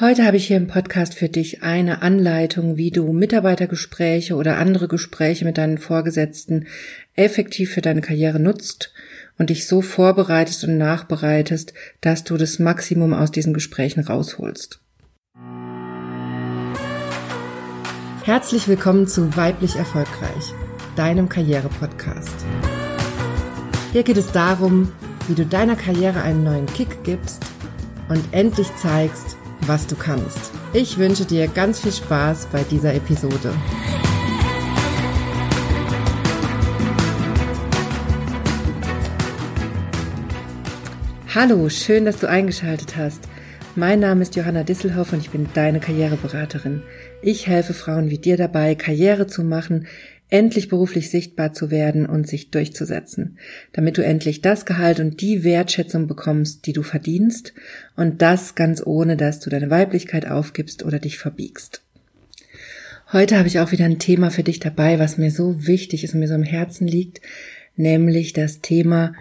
Heute habe ich hier im Podcast für dich eine Anleitung, wie du Mitarbeitergespräche oder andere Gespräche mit deinen Vorgesetzten effektiv für deine Karriere nutzt und dich so vorbereitest und nachbereitest, dass du das Maximum aus diesen Gesprächen rausholst. Herzlich willkommen zu Weiblich Erfolgreich, deinem Karriere-Podcast. Hier geht es darum, wie du deiner Karriere einen neuen Kick gibst und endlich zeigst, was du kannst. Ich wünsche dir ganz viel Spaß bei dieser Episode. Hallo, schön, dass du eingeschaltet hast. Mein Name ist Johanna Disselhoff und ich bin deine Karriereberaterin. Ich helfe Frauen wie dir dabei, Karriere zu machen, endlich beruflich sichtbar zu werden und sich durchzusetzen, damit du endlich das Gehalt und die Wertschätzung bekommst, die du verdienst, und das ganz ohne, dass du deine Weiblichkeit aufgibst oder dich verbiegst. Heute habe ich auch wieder ein Thema für dich dabei, was mir so wichtig ist und mir so am Herzen liegt, nämlich das Thema,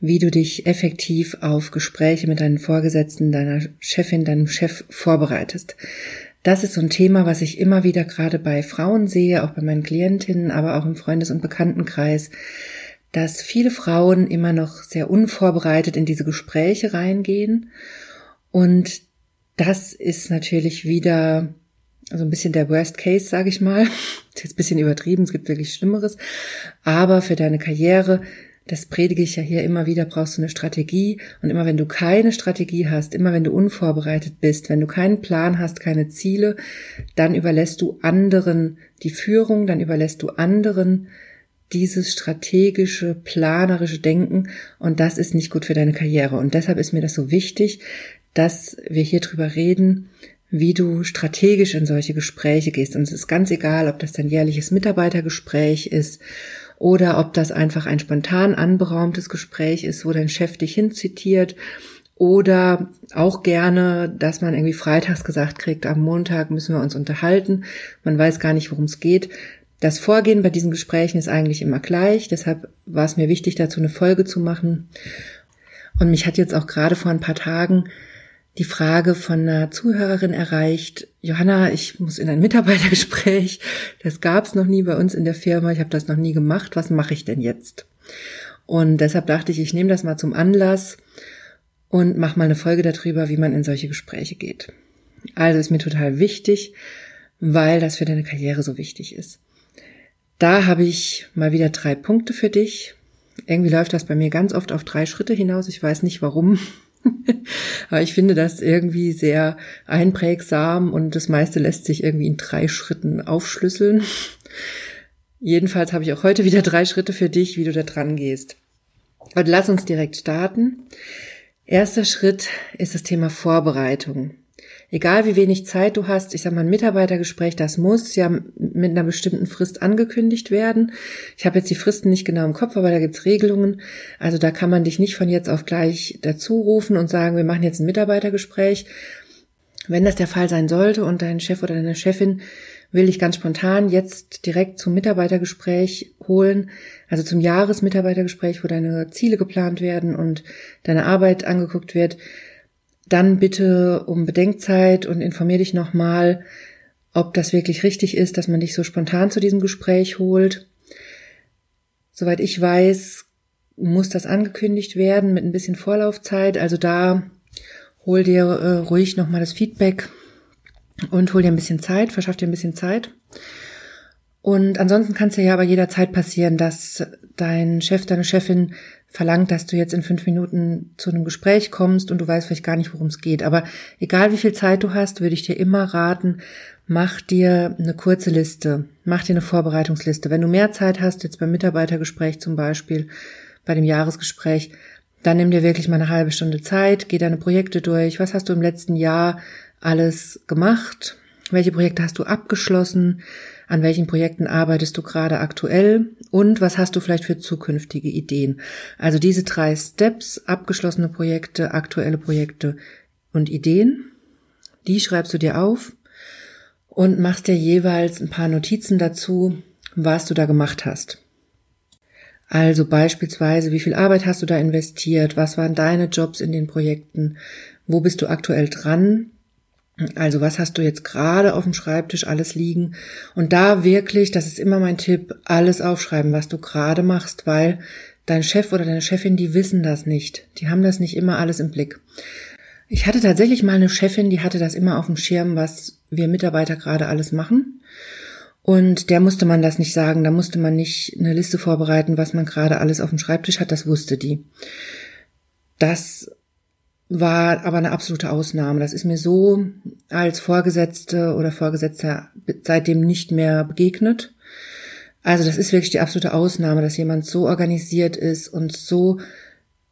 wie du dich effektiv auf Gespräche mit deinen Vorgesetzten, deiner Chefin, deinem Chef vorbereitest. Das ist so ein Thema, was ich immer wieder gerade bei Frauen sehe, auch bei meinen Klientinnen, aber auch im Freundes- und Bekanntenkreis, dass viele Frauen immer noch sehr unvorbereitet in diese Gespräche reingehen. Und das ist natürlich wieder so ein bisschen der Worst Case, sage ich mal. Ist jetzt ein bisschen übertrieben, es gibt wirklich Schlimmeres. Aber für deine Karriere das predige ich ja hier immer wieder, brauchst du eine Strategie. Und immer wenn du keine Strategie hast, immer wenn du unvorbereitet bist, wenn du keinen Plan hast, keine Ziele, dann überlässt du anderen die Führung, dann überlässt du anderen dieses strategische, planerische Denken. Und das ist nicht gut für deine Karriere. Und deshalb ist mir das so wichtig, dass wir hier drüber reden, wie du strategisch in solche Gespräche gehst. Und es ist ganz egal, ob das dein jährliches Mitarbeitergespräch ist oder ob das einfach ein spontan anberaumtes Gespräch ist, wo dein Chef dich hinzitiert oder auch gerne, dass man irgendwie freitags gesagt kriegt, am Montag müssen wir uns unterhalten. Man weiß gar nicht, worum es geht. Das Vorgehen bei diesen Gesprächen ist eigentlich immer gleich. Deshalb war es mir wichtig, dazu eine Folge zu machen. Und mich hat jetzt auch gerade vor ein paar Tagen die Frage von einer Zuhörerin erreicht, Johanna, ich muss in ein Mitarbeitergespräch, das gab es noch nie bei uns in der Firma, ich habe das noch nie gemacht, was mache ich denn jetzt? Und deshalb dachte ich, ich nehme das mal zum Anlass und mache mal eine Folge darüber, wie man in solche Gespräche geht. Also ist mir total wichtig, weil das für deine Karriere so wichtig ist. Da habe ich mal wieder drei Punkte für dich. Irgendwie läuft das bei mir ganz oft auf drei Schritte hinaus. Ich weiß nicht warum. Aber ich finde das irgendwie sehr einprägsam und das meiste lässt sich irgendwie in drei Schritten aufschlüsseln. Jedenfalls habe ich auch heute wieder drei Schritte für dich, wie du da dran gehst. Und lass uns direkt starten. Erster Schritt ist das Thema Vorbereitung egal wie wenig Zeit du hast, ich sag mal, ein Mitarbeitergespräch, das muss ja mit einer bestimmten Frist angekündigt werden. Ich habe jetzt die Fristen nicht genau im Kopf, aber da gibt's Regelungen. Also da kann man dich nicht von jetzt auf gleich dazu rufen und sagen, wir machen jetzt ein Mitarbeitergespräch. Wenn das der Fall sein sollte und dein Chef oder deine Chefin will dich ganz spontan jetzt direkt zum Mitarbeitergespräch holen, also zum Jahresmitarbeitergespräch, wo deine Ziele geplant werden und deine Arbeit angeguckt wird, dann bitte um Bedenkzeit und informier dich nochmal, ob das wirklich richtig ist, dass man dich so spontan zu diesem Gespräch holt. Soweit ich weiß, muss das angekündigt werden mit ein bisschen Vorlaufzeit. Also da hol dir äh, ruhig nochmal das Feedback und hol dir ein bisschen Zeit, verschaff dir ein bisschen Zeit. Und ansonsten kann es ja aber jederzeit passieren, dass dein Chef, deine Chefin verlangt, dass du jetzt in fünf Minuten zu einem Gespräch kommst und du weißt vielleicht gar nicht, worum es geht. Aber egal wie viel Zeit du hast, würde ich dir immer raten, mach dir eine kurze Liste, mach dir eine Vorbereitungsliste. Wenn du mehr Zeit hast, jetzt beim Mitarbeitergespräch zum Beispiel, bei dem Jahresgespräch, dann nimm dir wirklich mal eine halbe Stunde Zeit, geh deine Projekte durch. Was hast du im letzten Jahr alles gemacht? Welche Projekte hast du abgeschlossen? An welchen Projekten arbeitest du gerade aktuell? Und was hast du vielleicht für zukünftige Ideen? Also diese drei Steps, abgeschlossene Projekte, aktuelle Projekte und Ideen, die schreibst du dir auf und machst dir jeweils ein paar Notizen dazu, was du da gemacht hast. Also beispielsweise, wie viel Arbeit hast du da investiert? Was waren deine Jobs in den Projekten? Wo bist du aktuell dran? Also was hast du jetzt gerade auf dem Schreibtisch alles liegen? Und da wirklich, das ist immer mein Tipp, alles aufschreiben, was du gerade machst, weil dein Chef oder deine Chefin, die wissen das nicht. Die haben das nicht immer alles im Blick. Ich hatte tatsächlich mal eine Chefin, die hatte das immer auf dem Schirm, was wir Mitarbeiter gerade alles machen. Und der musste man das nicht sagen, da musste man nicht eine Liste vorbereiten, was man gerade alles auf dem Schreibtisch hat, das wusste die. Das war aber eine absolute Ausnahme. Das ist mir so als Vorgesetzte oder Vorgesetzter seitdem nicht mehr begegnet. Also das ist wirklich die absolute Ausnahme, dass jemand so organisiert ist und so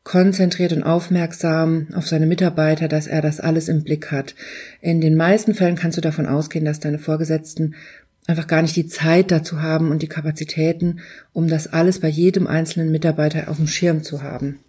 konzentriert und aufmerksam auf seine Mitarbeiter, dass er das alles im Blick hat. In den meisten Fällen kannst du davon ausgehen, dass deine Vorgesetzten einfach gar nicht die Zeit dazu haben und die Kapazitäten, um das alles bei jedem einzelnen Mitarbeiter auf dem Schirm zu haben.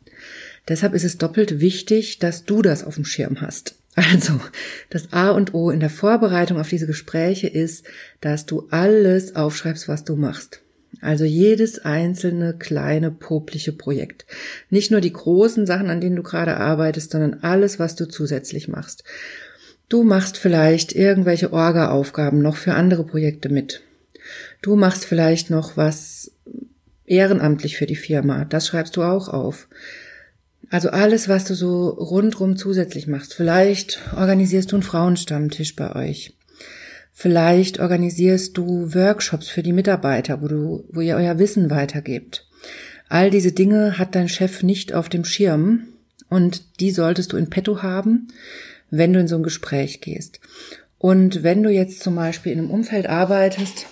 Deshalb ist es doppelt wichtig, dass du das auf dem Schirm hast. Also, das A und O in der Vorbereitung auf diese Gespräche ist, dass du alles aufschreibst, was du machst. Also jedes einzelne kleine popliche Projekt. Nicht nur die großen Sachen, an denen du gerade arbeitest, sondern alles, was du zusätzlich machst. Du machst vielleicht irgendwelche Orga-Aufgaben noch für andere Projekte mit. Du machst vielleicht noch was ehrenamtlich für die Firma. Das schreibst du auch auf. Also alles, was du so rundrum zusätzlich machst. Vielleicht organisierst du einen Frauenstammtisch bei euch. Vielleicht organisierst du Workshops für die Mitarbeiter, wo du, wo ihr euer Wissen weitergebt. All diese Dinge hat dein Chef nicht auf dem Schirm und die solltest du in petto haben, wenn du in so ein Gespräch gehst. Und wenn du jetzt zum Beispiel in einem Umfeld arbeitest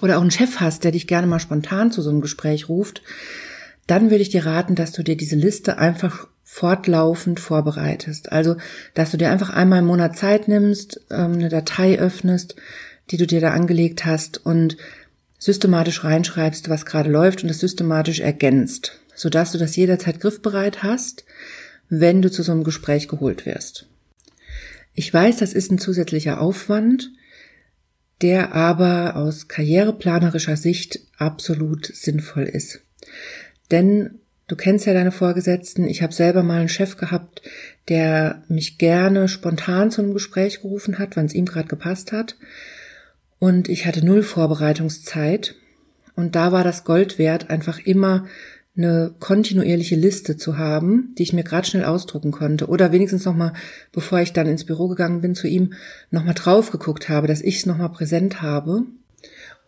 oder auch einen Chef hast, der dich gerne mal spontan zu so einem Gespräch ruft, dann würde ich dir raten, dass du dir diese Liste einfach fortlaufend vorbereitest. Also, dass du dir einfach einmal im Monat Zeit nimmst, ähm, eine Datei öffnest, die du dir da angelegt hast und systematisch reinschreibst, was gerade läuft und es systematisch ergänzt, sodass du das jederzeit griffbereit hast, wenn du zu so einem Gespräch geholt wirst. Ich weiß, das ist ein zusätzlicher Aufwand, der aber aus karriereplanerischer Sicht absolut sinnvoll ist. Denn Du kennst ja deine Vorgesetzten. Ich habe selber mal einen Chef gehabt, der mich gerne spontan zu einem Gespräch gerufen hat, wann es ihm gerade gepasst hat. Und ich hatte null Vorbereitungszeit. Und da war das Gold wert, einfach immer eine kontinuierliche Liste zu haben, die ich mir gerade schnell ausdrucken konnte. Oder wenigstens nochmal, bevor ich dann ins Büro gegangen bin zu ihm, nochmal drauf geguckt habe, dass ich es nochmal präsent habe.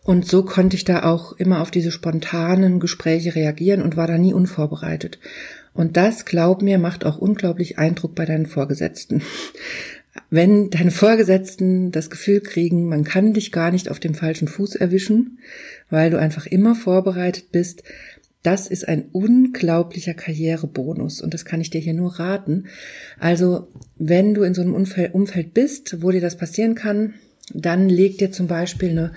Und so konnte ich da auch immer auf diese spontanen Gespräche reagieren und war da nie unvorbereitet. Und das, glaub mir, macht auch unglaublich Eindruck bei deinen Vorgesetzten. Wenn deine Vorgesetzten das Gefühl kriegen, man kann dich gar nicht auf dem falschen Fuß erwischen, weil du einfach immer vorbereitet bist, das ist ein unglaublicher Karrierebonus und das kann ich dir hier nur raten. Also, wenn du in so einem Umfeld bist, wo dir das passieren kann, dann leg dir zum Beispiel eine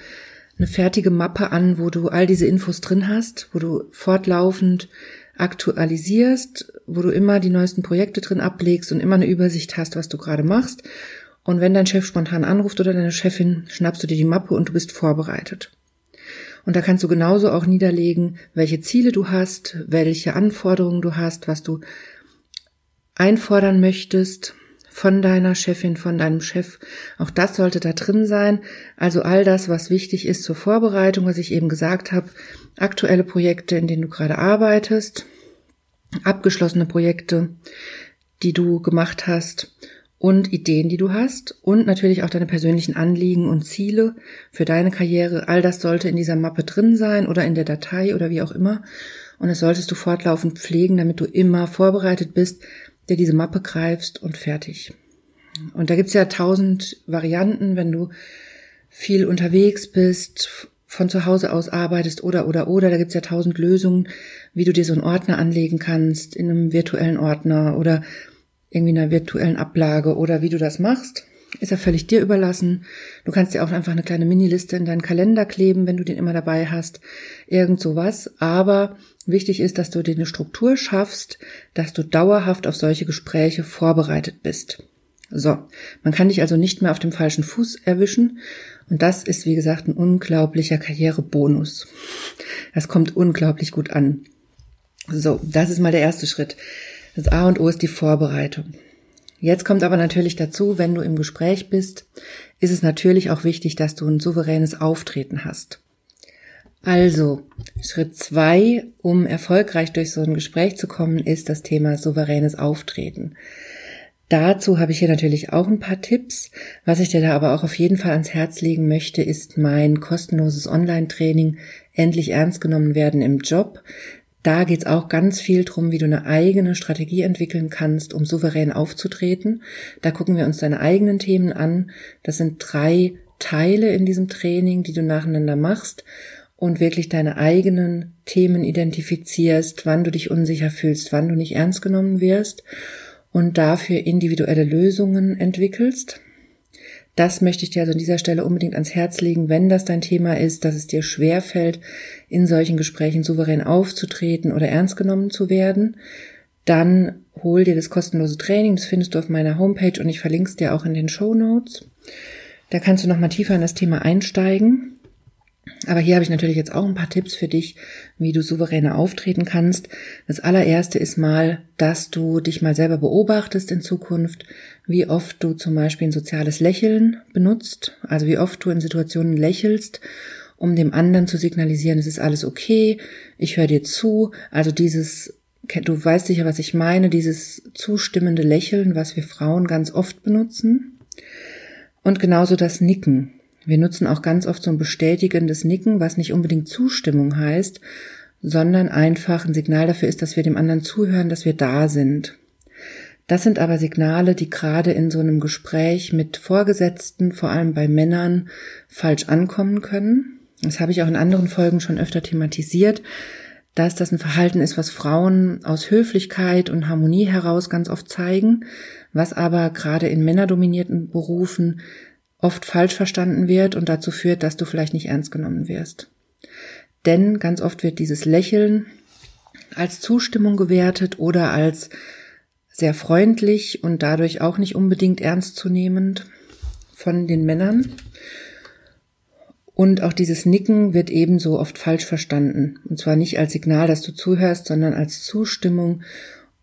eine fertige Mappe an, wo du all diese Infos drin hast, wo du fortlaufend aktualisierst, wo du immer die neuesten Projekte drin ablegst und immer eine Übersicht hast, was du gerade machst. Und wenn dein Chef spontan anruft oder deine Chefin, schnappst du dir die Mappe und du bist vorbereitet. Und da kannst du genauso auch niederlegen, welche Ziele du hast, welche Anforderungen du hast, was du einfordern möchtest, von deiner Chefin, von deinem Chef. Auch das sollte da drin sein. Also all das, was wichtig ist zur Vorbereitung, was ich eben gesagt habe, aktuelle Projekte, in denen du gerade arbeitest, abgeschlossene Projekte, die du gemacht hast und Ideen, die du hast und natürlich auch deine persönlichen Anliegen und Ziele für deine Karriere. All das sollte in dieser Mappe drin sein oder in der Datei oder wie auch immer. Und das solltest du fortlaufend pflegen, damit du immer vorbereitet bist, der diese Mappe greifst und fertig. Und da gibt's ja tausend Varianten, wenn du viel unterwegs bist, von zu Hause aus arbeitest oder oder oder, da gibt's ja tausend Lösungen, wie du dir so einen Ordner anlegen kannst, in einem virtuellen Ordner oder irgendwie in einer virtuellen Ablage oder wie du das machst. Ist ja völlig dir überlassen. Du kannst dir auch einfach eine kleine Miniliste in deinen Kalender kleben, wenn du den immer dabei hast. Irgend sowas. Aber wichtig ist, dass du dir eine Struktur schaffst, dass du dauerhaft auf solche Gespräche vorbereitet bist. So. Man kann dich also nicht mehr auf dem falschen Fuß erwischen. Und das ist, wie gesagt, ein unglaublicher Karrierebonus. Das kommt unglaublich gut an. So. Das ist mal der erste Schritt. Das A und O ist die Vorbereitung. Jetzt kommt aber natürlich dazu, wenn du im Gespräch bist, ist es natürlich auch wichtig, dass du ein souveränes Auftreten hast. Also, Schritt zwei, um erfolgreich durch so ein Gespräch zu kommen, ist das Thema souveränes Auftreten. Dazu habe ich hier natürlich auch ein paar Tipps. Was ich dir da aber auch auf jeden Fall ans Herz legen möchte, ist mein kostenloses Online-Training Endlich ernst genommen werden im Job. Da geht's auch ganz viel drum, wie du eine eigene Strategie entwickeln kannst, um souverän aufzutreten. Da gucken wir uns deine eigenen Themen an. Das sind drei Teile in diesem Training, die du nacheinander machst und wirklich deine eigenen Themen identifizierst, wann du dich unsicher fühlst, wann du nicht ernst genommen wirst und dafür individuelle Lösungen entwickelst. Das möchte ich dir also an dieser Stelle unbedingt ans Herz legen, wenn das dein Thema ist, dass es dir schwer fällt, in solchen Gesprächen souverän aufzutreten oder ernst genommen zu werden, dann hol dir das kostenlose Training, das findest du auf meiner Homepage und ich verlinke es dir auch in den Show Notes. Da kannst du nochmal tiefer in das Thema einsteigen. Aber hier habe ich natürlich jetzt auch ein paar Tipps für dich, wie du souveräner auftreten kannst. Das allererste ist mal, dass du dich mal selber beobachtest in Zukunft, wie oft du zum Beispiel ein soziales Lächeln benutzt, also wie oft du in Situationen lächelst, um dem anderen zu signalisieren, es ist alles okay, ich höre dir zu. Also dieses, du weißt sicher, was ich meine, dieses zustimmende Lächeln, was wir Frauen ganz oft benutzen. Und genauso das Nicken. Wir nutzen auch ganz oft so ein bestätigendes Nicken, was nicht unbedingt Zustimmung heißt, sondern einfach ein Signal dafür ist, dass wir dem anderen zuhören, dass wir da sind. Das sind aber Signale, die gerade in so einem Gespräch mit Vorgesetzten, vor allem bei Männern, falsch ankommen können. Das habe ich auch in anderen Folgen schon öfter thematisiert, dass das ein Verhalten ist, was Frauen aus Höflichkeit und Harmonie heraus ganz oft zeigen, was aber gerade in männerdominierten Berufen oft falsch verstanden wird und dazu führt, dass du vielleicht nicht ernst genommen wirst. Denn ganz oft wird dieses Lächeln als Zustimmung gewertet oder als sehr freundlich und dadurch auch nicht unbedingt ernstzunehmend von den Männern. Und auch dieses Nicken wird ebenso oft falsch verstanden. Und zwar nicht als Signal, dass du zuhörst, sondern als Zustimmung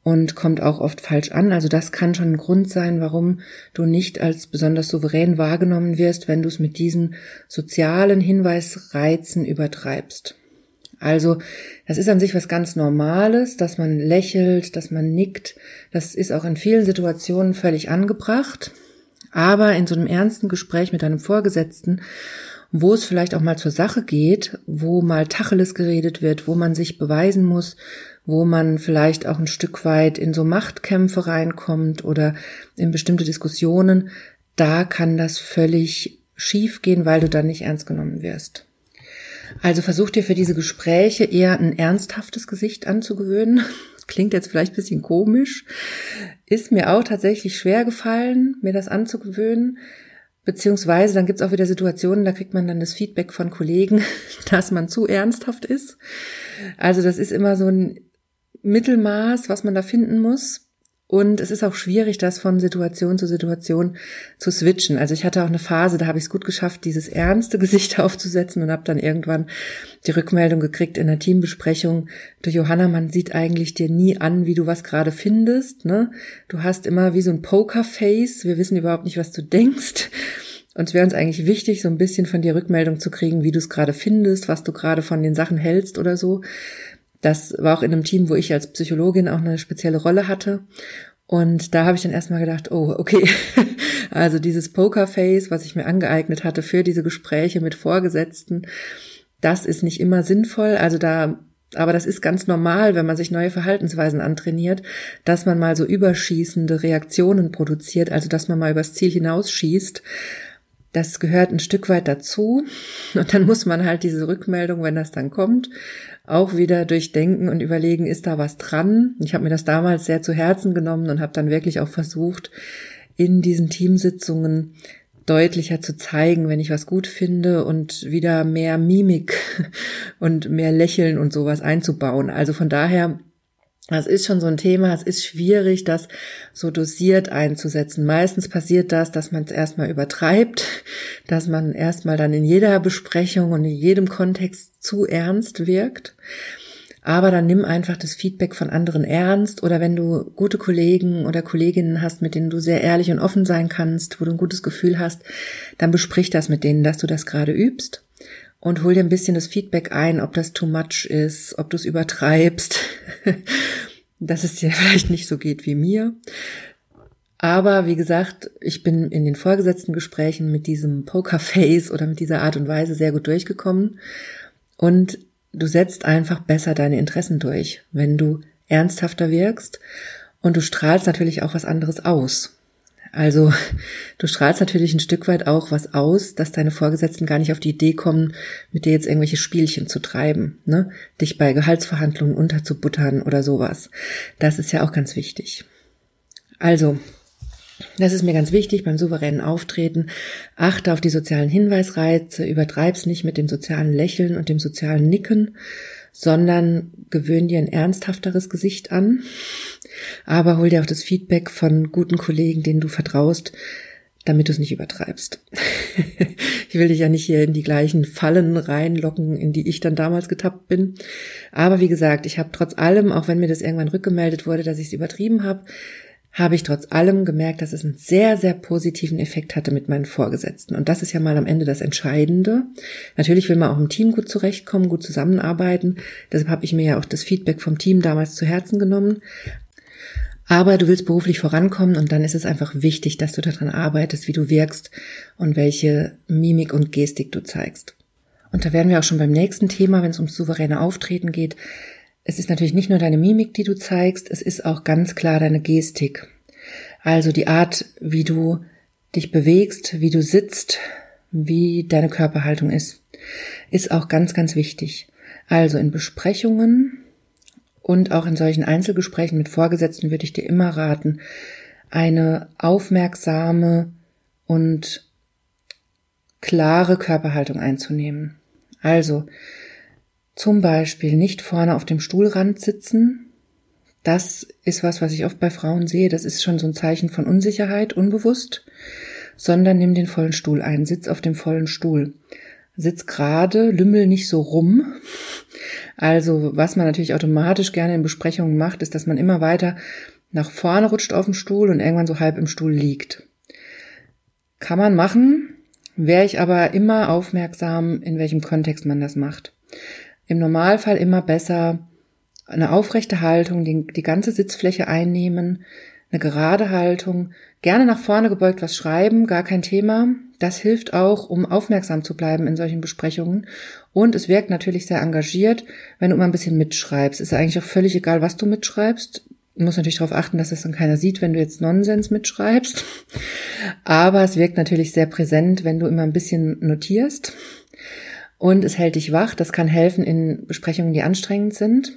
und kommt auch oft falsch an. Also das kann schon ein Grund sein, warum du nicht als besonders souverän wahrgenommen wirst, wenn du es mit diesen sozialen Hinweisreizen übertreibst. Also das ist an sich was ganz Normales, dass man lächelt, dass man nickt. Das ist auch in vielen Situationen völlig angebracht. Aber in so einem ernsten Gespräch mit deinem Vorgesetzten, wo es vielleicht auch mal zur Sache geht, wo mal Tacheles geredet wird, wo man sich beweisen muss, wo man vielleicht auch ein Stück weit in so Machtkämpfe reinkommt oder in bestimmte Diskussionen, da kann das völlig schief gehen, weil du dann nicht ernst genommen wirst. Also versuch dir für diese Gespräche eher ein ernsthaftes Gesicht anzugewöhnen. Klingt jetzt vielleicht ein bisschen komisch. Ist mir auch tatsächlich schwer gefallen, mir das anzugewöhnen. Beziehungsweise dann gibt's auch wieder Situationen, da kriegt man dann das Feedback von Kollegen, dass man zu ernsthaft ist. Also das ist immer so ein Mittelmaß, was man da finden muss. Und es ist auch schwierig, das von Situation zu Situation zu switchen. Also ich hatte auch eine Phase, da habe ich es gut geschafft, dieses ernste Gesicht aufzusetzen und habe dann irgendwann die Rückmeldung gekriegt in der Teambesprechung, du Johanna, man sieht eigentlich dir nie an, wie du was gerade findest. Ne? Du hast immer wie so ein Pokerface, wir wissen überhaupt nicht, was du denkst. Und es wäre uns eigentlich wichtig, so ein bisschen von dir Rückmeldung zu kriegen, wie du es gerade findest, was du gerade von den Sachen hältst oder so. Das war auch in einem Team, wo ich als Psychologin auch eine spezielle Rolle hatte. Und da habe ich dann erstmal gedacht, oh, okay, also dieses Pokerface, was ich mir angeeignet hatte für diese Gespräche mit Vorgesetzten, das ist nicht immer sinnvoll. Also da, aber das ist ganz normal, wenn man sich neue Verhaltensweisen antrainiert, dass man mal so überschießende Reaktionen produziert, also dass man mal übers Ziel hinausschießt. Das gehört ein Stück weit dazu. Und dann muss man halt diese Rückmeldung, wenn das dann kommt, auch wieder durchdenken und überlegen, ist da was dran? Ich habe mir das damals sehr zu Herzen genommen und habe dann wirklich auch versucht, in diesen Teamsitzungen deutlicher zu zeigen, wenn ich was gut finde und wieder mehr Mimik und mehr Lächeln und sowas einzubauen. Also von daher das ist schon so ein Thema, es ist schwierig, das so dosiert einzusetzen. Meistens passiert das, dass man es erstmal übertreibt, dass man erstmal dann in jeder Besprechung und in jedem Kontext zu ernst wirkt. Aber dann nimm einfach das Feedback von anderen ernst oder wenn du gute Kollegen oder Kolleginnen hast, mit denen du sehr ehrlich und offen sein kannst, wo du ein gutes Gefühl hast, dann besprich das mit denen, dass du das gerade übst und hol dir ein bisschen das Feedback ein, ob das too much ist, ob du es übertreibst, dass es dir vielleicht nicht so geht wie mir. Aber wie gesagt, ich bin in den vorgesetzten Gesprächen mit diesem Pokerface oder mit dieser Art und Weise sehr gut durchgekommen. Und du setzt einfach besser deine Interessen durch, wenn du ernsthafter wirkst. Und du strahlst natürlich auch was anderes aus. Also du strahlst natürlich ein Stück weit auch was aus, dass deine Vorgesetzten gar nicht auf die Idee kommen, mit dir jetzt irgendwelche Spielchen zu treiben, ne? Dich bei Gehaltsverhandlungen unterzubuttern oder sowas. Das ist ja auch ganz wichtig. Also, das ist mir ganz wichtig beim souveränen Auftreten. Achte auf die sozialen Hinweisreize, übertreib's nicht mit dem sozialen Lächeln und dem sozialen Nicken, sondern gewöhn dir ein ernsthafteres Gesicht an. Aber hol dir auch das Feedback von guten Kollegen, denen du vertraust, damit du es nicht übertreibst. ich will dich ja nicht hier in die gleichen Fallen reinlocken, in die ich dann damals getappt bin. Aber wie gesagt, ich habe trotz allem, auch wenn mir das irgendwann rückgemeldet wurde, dass ich es übertrieben habe, habe ich trotz allem gemerkt, dass es einen sehr, sehr positiven Effekt hatte mit meinen Vorgesetzten. Und das ist ja mal am Ende das Entscheidende. Natürlich will man auch im Team gut zurechtkommen, gut zusammenarbeiten. Deshalb habe ich mir ja auch das Feedback vom Team damals zu Herzen genommen. Aber du willst beruflich vorankommen und dann ist es einfach wichtig, dass du daran arbeitest, wie du wirkst und welche Mimik und Gestik du zeigst. Und da werden wir auch schon beim nächsten Thema, wenn es ums souveräne Auftreten geht. Es ist natürlich nicht nur deine Mimik, die du zeigst, es ist auch ganz klar deine Gestik. Also die Art, wie du dich bewegst, wie du sitzt, wie deine Körperhaltung ist, ist auch ganz, ganz wichtig. Also in Besprechungen und auch in solchen Einzelgesprächen mit Vorgesetzten würde ich dir immer raten, eine aufmerksame und klare Körperhaltung einzunehmen. Also zum Beispiel nicht vorne auf dem Stuhlrand sitzen. Das ist was, was ich oft bei Frauen sehe. Das ist schon so ein Zeichen von Unsicherheit, unbewusst. Sondern nimm den vollen Stuhl ein. Sitz auf dem vollen Stuhl. Sitz gerade, lümmel nicht so rum. Also, was man natürlich automatisch gerne in Besprechungen macht, ist, dass man immer weiter nach vorne rutscht auf dem Stuhl und irgendwann so halb im Stuhl liegt. Kann man machen, wäre ich aber immer aufmerksam, in welchem Kontext man das macht im Normalfall immer besser eine aufrechte Haltung, die, die ganze Sitzfläche einnehmen, eine gerade Haltung, gerne nach vorne gebeugt was schreiben, gar kein Thema. Das hilft auch, um aufmerksam zu bleiben in solchen Besprechungen. Und es wirkt natürlich sehr engagiert, wenn du mal ein bisschen mitschreibst. Ist eigentlich auch völlig egal, was du mitschreibst. Du musst natürlich darauf achten, dass das dann keiner sieht, wenn du jetzt Nonsens mitschreibst. Aber es wirkt natürlich sehr präsent, wenn du immer ein bisschen notierst und es hält dich wach. Das kann helfen in Besprechungen, die anstrengend sind.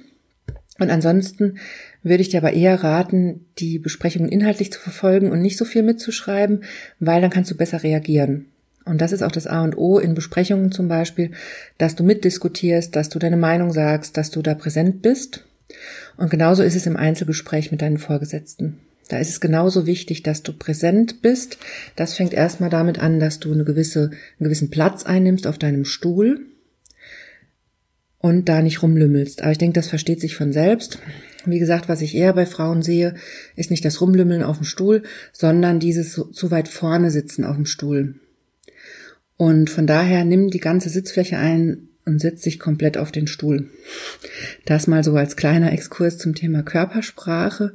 Und ansonsten würde ich dir aber eher raten, die Besprechungen inhaltlich zu verfolgen und nicht so viel mitzuschreiben, weil dann kannst du besser reagieren. Und das ist auch das A und O in Besprechungen zum Beispiel, dass du mitdiskutierst, dass du deine Meinung sagst, dass du da präsent bist. Und genauso ist es im Einzelgespräch mit deinen Vorgesetzten. Da ist es genauso wichtig, dass du präsent bist. Das fängt erstmal damit an, dass du eine gewisse, einen gewissen Platz einnimmst auf deinem Stuhl und da nicht rumlümmelst. Aber ich denke, das versteht sich von selbst. Wie gesagt, was ich eher bei Frauen sehe, ist nicht das Rumlümmeln auf dem Stuhl, sondern dieses zu weit vorne sitzen auf dem Stuhl. Und von daher nimm die ganze Sitzfläche ein und setz dich komplett auf den Stuhl. Das mal so als kleiner Exkurs zum Thema Körpersprache.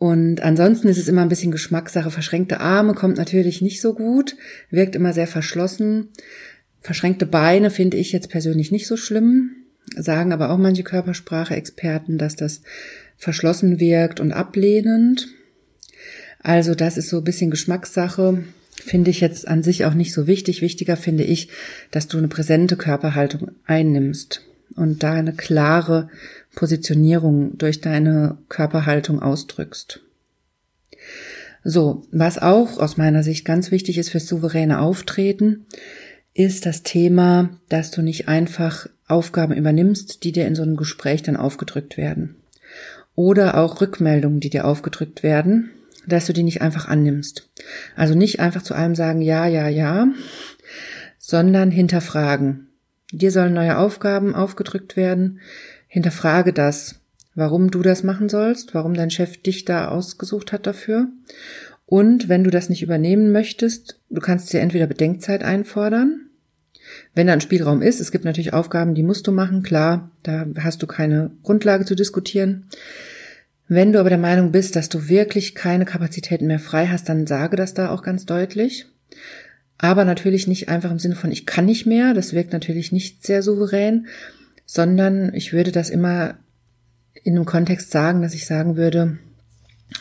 Und ansonsten ist es immer ein bisschen Geschmackssache. Verschränkte Arme kommt natürlich nicht so gut, wirkt immer sehr verschlossen. Verschränkte Beine finde ich jetzt persönlich nicht so schlimm, sagen aber auch manche Körpersprache-Experten, dass das verschlossen wirkt und ablehnend. Also das ist so ein bisschen Geschmackssache. Finde ich jetzt an sich auch nicht so wichtig. Wichtiger finde ich, dass du eine präsente Körperhaltung einnimmst und da eine klare Positionierung durch deine Körperhaltung ausdrückst. So, was auch aus meiner Sicht ganz wichtig ist fürs souveräne Auftreten, ist das Thema, dass du nicht einfach Aufgaben übernimmst, die dir in so einem Gespräch dann aufgedrückt werden. Oder auch Rückmeldungen, die dir aufgedrückt werden, dass du die nicht einfach annimmst. Also nicht einfach zu allem sagen, ja, ja, ja, sondern hinterfragen. Dir sollen neue Aufgaben aufgedrückt werden. Hinterfrage das, warum du das machen sollst, warum dein Chef dich da ausgesucht hat dafür. Und wenn du das nicht übernehmen möchtest, du kannst dir entweder Bedenkzeit einfordern, wenn da ein Spielraum ist. Es gibt natürlich Aufgaben, die musst du machen, klar, da hast du keine Grundlage zu diskutieren. Wenn du aber der Meinung bist, dass du wirklich keine Kapazitäten mehr frei hast, dann sage das da auch ganz deutlich. Aber natürlich nicht einfach im Sinne von, ich kann nicht mehr, das wirkt natürlich nicht sehr souverän, sondern ich würde das immer in einem Kontext sagen, dass ich sagen würde,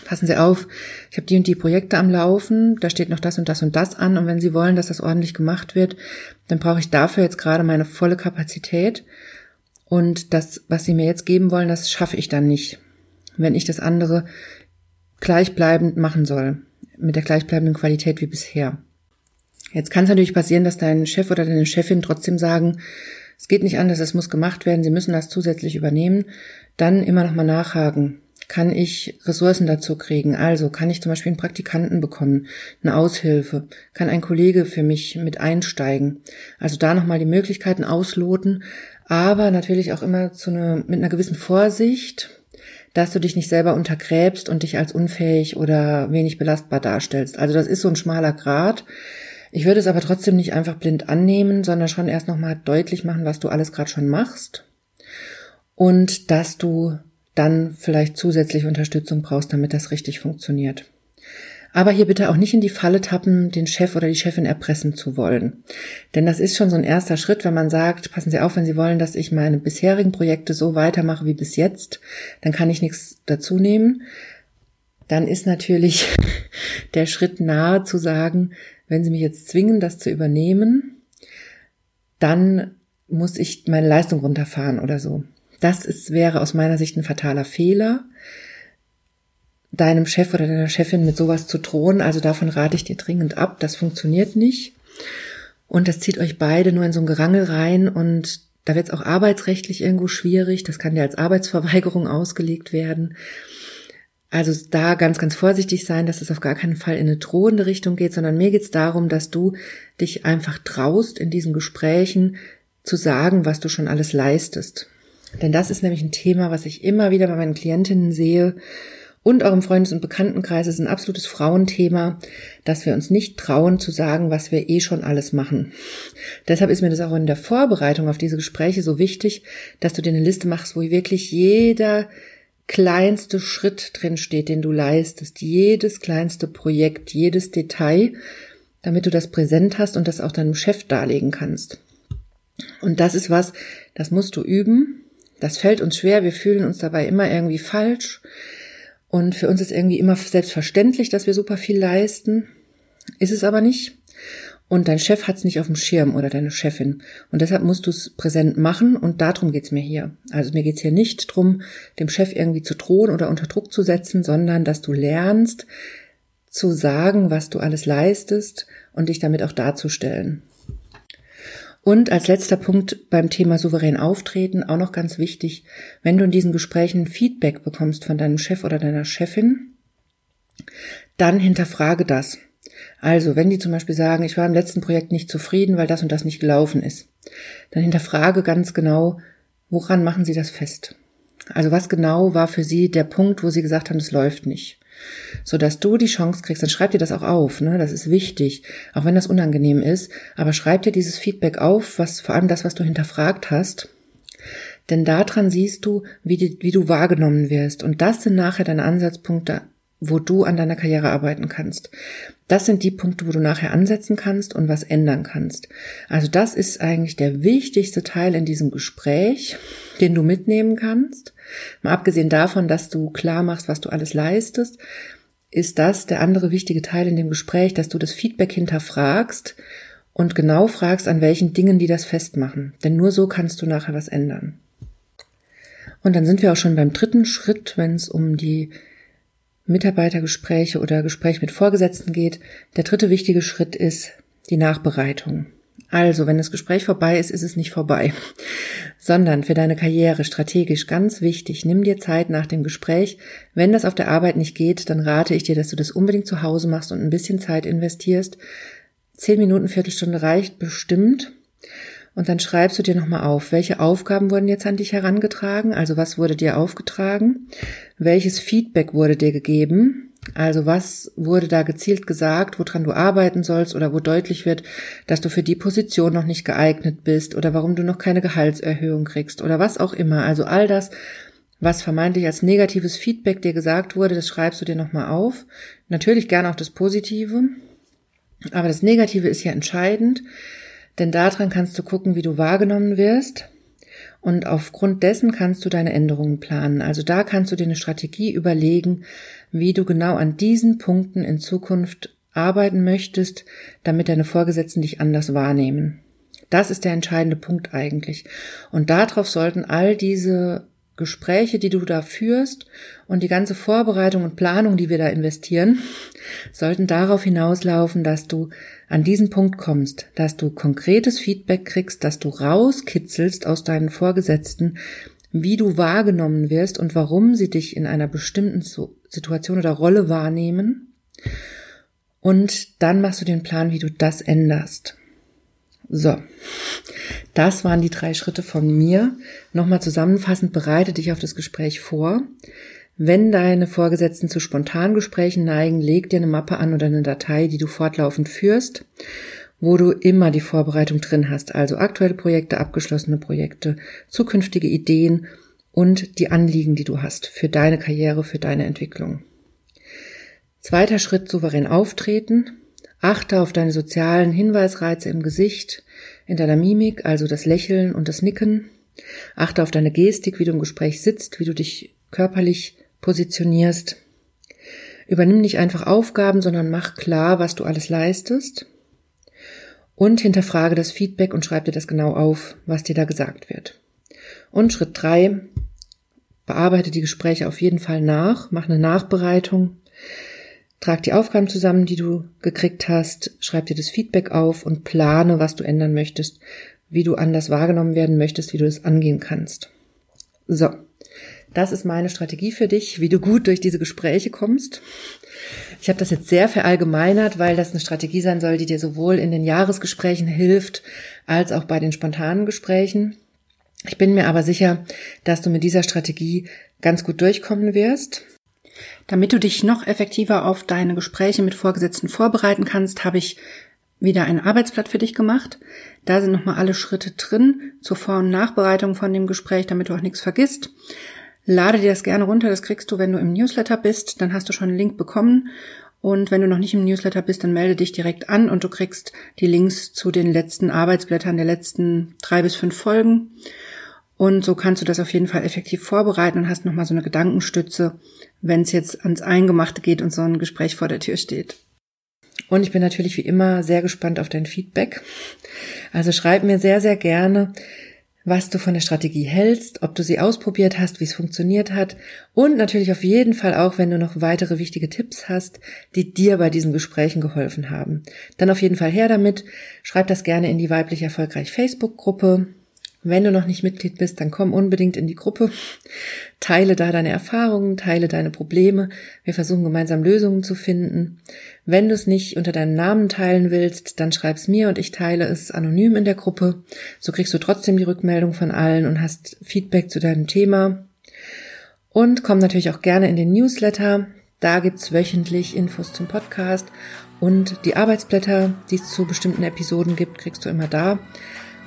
passen Sie auf, ich habe die und die Projekte am Laufen, da steht noch das und das und das an und wenn Sie wollen, dass das ordentlich gemacht wird, dann brauche ich dafür jetzt gerade meine volle Kapazität und das, was Sie mir jetzt geben wollen, das schaffe ich dann nicht wenn ich das andere gleichbleibend machen soll, mit der gleichbleibenden Qualität wie bisher. Jetzt kann es natürlich passieren, dass dein Chef oder deine Chefin trotzdem sagen, es geht nicht anders, es muss gemacht werden, sie müssen das zusätzlich übernehmen. Dann immer nochmal nachhaken. Kann ich Ressourcen dazu kriegen? Also kann ich zum Beispiel einen Praktikanten bekommen, eine Aushilfe? Kann ein Kollege für mich mit einsteigen? Also da nochmal die Möglichkeiten ausloten, aber natürlich auch immer zu einer, mit einer gewissen Vorsicht, dass du dich nicht selber untergräbst und dich als unfähig oder wenig belastbar darstellst. Also das ist so ein schmaler Grad. Ich würde es aber trotzdem nicht einfach blind annehmen, sondern schon erst nochmal deutlich machen, was du alles gerade schon machst und dass du dann vielleicht zusätzlich Unterstützung brauchst, damit das richtig funktioniert. Aber hier bitte auch nicht in die Falle tappen, den Chef oder die Chefin erpressen zu wollen. Denn das ist schon so ein erster Schritt, wenn man sagt, passen Sie auf, wenn Sie wollen, dass ich meine bisherigen Projekte so weitermache wie bis jetzt, dann kann ich nichts dazu nehmen. Dann ist natürlich der Schritt nahe zu sagen, wenn Sie mich jetzt zwingen, das zu übernehmen, dann muss ich meine Leistung runterfahren oder so. Das ist, wäre aus meiner Sicht ein fataler Fehler deinem Chef oder deiner Chefin mit sowas zu drohen. Also davon rate ich dir dringend ab. Das funktioniert nicht. Und das zieht euch beide nur in so ein Gerangel rein und da wird es auch arbeitsrechtlich irgendwo schwierig. Das kann ja als Arbeitsverweigerung ausgelegt werden. Also da ganz, ganz vorsichtig sein, dass es auf gar keinen Fall in eine drohende Richtung geht, sondern mir geht es darum, dass du dich einfach traust, in diesen Gesprächen zu sagen, was du schon alles leistest. Denn das ist nämlich ein Thema, was ich immer wieder bei meinen Klientinnen sehe, und auch im Freundes- und Bekanntenkreis ist ein absolutes Frauenthema, dass wir uns nicht trauen zu sagen, was wir eh schon alles machen. Deshalb ist mir das auch in der Vorbereitung auf diese Gespräche so wichtig, dass du dir eine Liste machst, wo wirklich jeder kleinste Schritt drin steht, den du leistest, jedes kleinste Projekt, jedes Detail, damit du das präsent hast und das auch deinem Chef darlegen kannst. Und das ist was, das musst du üben. Das fällt uns schwer, wir fühlen uns dabei immer irgendwie falsch. Und für uns ist irgendwie immer selbstverständlich, dass wir super viel leisten. Ist es aber nicht. Und dein Chef hat es nicht auf dem Schirm oder deine Chefin. Und deshalb musst du es präsent machen und darum geht's mir hier. Also mir geht's hier nicht drum, dem Chef irgendwie zu drohen oder unter Druck zu setzen, sondern dass du lernst zu sagen, was du alles leistest und dich damit auch darzustellen. Und als letzter Punkt beim Thema souverän auftreten, auch noch ganz wichtig, wenn du in diesen Gesprächen Feedback bekommst von deinem Chef oder deiner Chefin, dann hinterfrage das. Also, wenn die zum Beispiel sagen, ich war im letzten Projekt nicht zufrieden, weil das und das nicht gelaufen ist, dann hinterfrage ganz genau, woran machen sie das fest? Also was genau war für sie der Punkt, wo sie gesagt haben, es läuft nicht? so dass du die Chance kriegst, dann schreib dir das auch auf, ne? Das ist wichtig, auch wenn das unangenehm ist, aber schreib dir dieses Feedback auf, was vor allem das, was du hinterfragt hast, denn daran siehst du, wie, die, wie du wahrgenommen wirst und das sind nachher deine Ansatzpunkte, wo du an deiner Karriere arbeiten kannst. Das sind die Punkte, wo du nachher ansetzen kannst und was ändern kannst. Also das ist eigentlich der wichtigste Teil in diesem Gespräch, den du mitnehmen kannst. Mal abgesehen davon, dass du klar machst, was du alles leistest, ist das der andere wichtige Teil in dem Gespräch, dass du das Feedback hinterfragst und genau fragst, an welchen Dingen die das festmachen. Denn nur so kannst du nachher was ändern. Und dann sind wir auch schon beim dritten Schritt, wenn es um die Mitarbeitergespräche oder Gespräch mit Vorgesetzten geht. Der dritte wichtige Schritt ist die Nachbereitung. Also, wenn das Gespräch vorbei ist, ist es nicht vorbei, sondern für deine Karriere strategisch ganz wichtig, nimm dir Zeit nach dem Gespräch. Wenn das auf der Arbeit nicht geht, dann rate ich dir, dass du das unbedingt zu Hause machst und ein bisschen Zeit investierst. Zehn Minuten, Viertelstunde reicht bestimmt. Und dann schreibst du dir nochmal auf, welche Aufgaben wurden jetzt an dich herangetragen, also was wurde dir aufgetragen, welches Feedback wurde dir gegeben, also was wurde da gezielt gesagt, woran du arbeiten sollst oder wo deutlich wird, dass du für die Position noch nicht geeignet bist oder warum du noch keine Gehaltserhöhung kriegst oder was auch immer. Also all das, was vermeintlich als negatives Feedback dir gesagt wurde, das schreibst du dir nochmal auf. Natürlich gerne auch das Positive, aber das Negative ist ja entscheidend, denn daran kannst du gucken, wie du wahrgenommen wirst. Und aufgrund dessen kannst du deine Änderungen planen. Also da kannst du dir eine Strategie überlegen, wie du genau an diesen Punkten in Zukunft arbeiten möchtest, damit deine Vorgesetzten dich anders wahrnehmen. Das ist der entscheidende Punkt eigentlich. Und darauf sollten all diese Gespräche, die du da führst und die ganze Vorbereitung und Planung, die wir da investieren, sollten darauf hinauslaufen, dass du an diesen Punkt kommst, dass du konkretes Feedback kriegst, dass du rauskitzelst aus deinen Vorgesetzten, wie du wahrgenommen wirst und warum sie dich in einer bestimmten Situation oder Rolle wahrnehmen. Und dann machst du den Plan, wie du das änderst. So, das waren die drei Schritte von mir. Nochmal zusammenfassend, bereite dich auf das Gespräch vor. Wenn deine Vorgesetzten zu Spontangesprächen neigen, leg dir eine Mappe an oder eine Datei, die du fortlaufend führst, wo du immer die Vorbereitung drin hast, also aktuelle Projekte, abgeschlossene Projekte, zukünftige Ideen und die Anliegen, die du hast für deine Karriere, für deine Entwicklung. Zweiter Schritt, souverän auftreten. Achte auf deine sozialen Hinweisreize im Gesicht, in deiner Mimik, also das Lächeln und das Nicken. Achte auf deine Gestik, wie du im Gespräch sitzt, wie du dich körperlich positionierst. Übernimm nicht einfach Aufgaben, sondern mach klar, was du alles leistest. Und hinterfrage das Feedback und schreib dir das genau auf, was dir da gesagt wird. Und Schritt drei: Bearbeite die Gespräche auf jeden Fall nach, mach eine Nachbereitung. Trag die Aufgaben zusammen, die du gekriegt hast, schreib dir das Feedback auf und plane, was du ändern möchtest, wie du anders wahrgenommen werden möchtest, wie du es angehen kannst. So, das ist meine Strategie für dich, wie du gut durch diese Gespräche kommst. Ich habe das jetzt sehr verallgemeinert, weil das eine Strategie sein soll, die dir sowohl in den Jahresgesprächen hilft, als auch bei den spontanen Gesprächen. Ich bin mir aber sicher, dass du mit dieser Strategie ganz gut durchkommen wirst. Damit du dich noch effektiver auf deine Gespräche mit Vorgesetzten vorbereiten kannst, habe ich wieder ein Arbeitsblatt für dich gemacht. Da sind nochmal alle Schritte drin zur Vor- und Nachbereitung von dem Gespräch, damit du auch nichts vergisst. Lade dir das gerne runter, das kriegst du, wenn du im Newsletter bist, dann hast du schon einen Link bekommen. Und wenn du noch nicht im Newsletter bist, dann melde dich direkt an und du kriegst die Links zu den letzten Arbeitsblättern der letzten drei bis fünf Folgen. Und so kannst du das auf jeden Fall effektiv vorbereiten und hast nochmal so eine Gedankenstütze, wenn es jetzt ans Eingemachte geht und so ein Gespräch vor der Tür steht. Und ich bin natürlich wie immer sehr gespannt auf dein Feedback. Also schreib mir sehr, sehr gerne, was du von der Strategie hältst, ob du sie ausprobiert hast, wie es funktioniert hat und natürlich auf jeden Fall auch, wenn du noch weitere wichtige Tipps hast, die dir bei diesen Gesprächen geholfen haben. Dann auf jeden Fall her damit. Schreib das gerne in die weiblich erfolgreich Facebook-Gruppe. Wenn du noch nicht Mitglied bist, dann komm unbedingt in die Gruppe. Teile da deine Erfahrungen, teile deine Probleme. Wir versuchen gemeinsam Lösungen zu finden. Wenn du es nicht unter deinem Namen teilen willst, dann schreib's mir und ich teile es anonym in der Gruppe. So kriegst du trotzdem die Rückmeldung von allen und hast Feedback zu deinem Thema. Und komm natürlich auch gerne in den Newsletter. Da gibt's wöchentlich Infos zum Podcast und die Arbeitsblätter, die es zu bestimmten Episoden gibt, kriegst du immer da.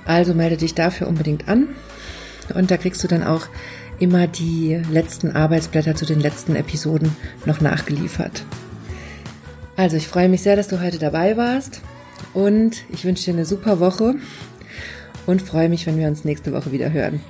Also melde dich dafür unbedingt an und da kriegst du dann auch immer die letzten Arbeitsblätter zu den letzten Episoden noch nachgeliefert. Also ich freue mich sehr, dass du heute dabei warst und ich wünsche dir eine super Woche und freue mich, wenn wir uns nächste Woche wieder hören.